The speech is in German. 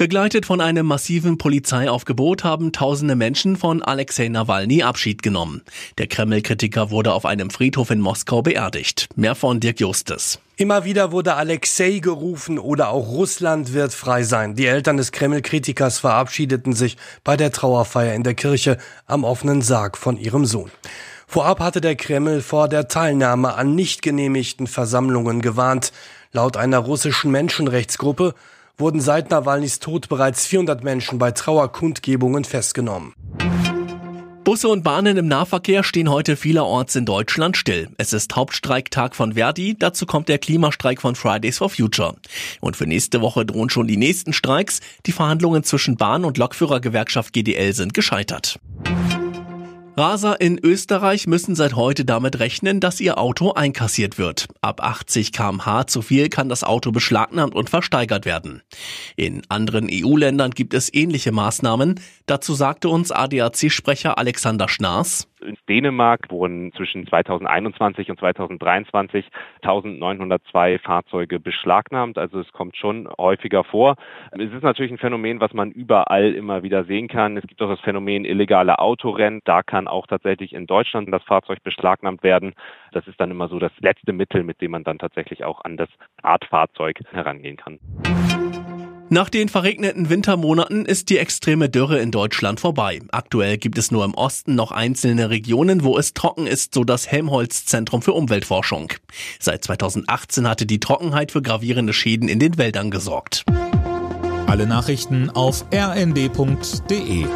Begleitet von einem massiven Polizeiaufgebot haben tausende Menschen von Alexei Nawalny Abschied genommen. Der Kreml-Kritiker wurde auf einem Friedhof in Moskau beerdigt. Mehr von Dirk Justes. Immer wieder wurde Alexei gerufen oder auch Russland wird frei sein. Die Eltern des Kreml-Kritikers verabschiedeten sich bei der Trauerfeier in der Kirche am offenen Sarg von ihrem Sohn. Vorab hatte der Kreml vor der Teilnahme an nicht genehmigten Versammlungen gewarnt. Laut einer russischen Menschenrechtsgruppe wurden seit Nawalnys Tod bereits 400 Menschen bei Trauerkundgebungen festgenommen. Busse und Bahnen im Nahverkehr stehen heute vielerorts in Deutschland still. Es ist Hauptstreiktag von Verdi, dazu kommt der Klimastreik von Fridays for Future. Und für nächste Woche drohen schon die nächsten Streiks. Die Verhandlungen zwischen Bahn- und Lokführergewerkschaft GDL sind gescheitert. Raser in Österreich müssen seit heute damit rechnen, dass ihr Auto einkassiert wird. Ab 80 kmh zu viel kann das Auto beschlagnahmt und versteigert werden. In anderen EU-Ländern gibt es ähnliche Maßnahmen. Dazu sagte uns ADAC-Sprecher Alexander Schnaas. In Dänemark wurden zwischen 2021 und 2023 1902 Fahrzeuge beschlagnahmt. Also es kommt schon häufiger vor. Es ist natürlich ein Phänomen, was man überall immer wieder sehen kann. Es gibt auch das Phänomen illegale Autorennen. Da kann auch tatsächlich in Deutschland das Fahrzeug beschlagnahmt werden. Das ist dann immer so das letzte Mittel, mit dem man dann tatsächlich auch an das Art Fahrzeug herangehen kann. Nach den verregneten Wintermonaten ist die extreme Dürre in Deutschland vorbei. Aktuell gibt es nur im Osten noch einzelne Regionen, wo es trocken ist, so das Helmholtz Zentrum für Umweltforschung. Seit 2018 hatte die Trockenheit für gravierende Schäden in den Wäldern gesorgt. Alle Nachrichten auf rnd.de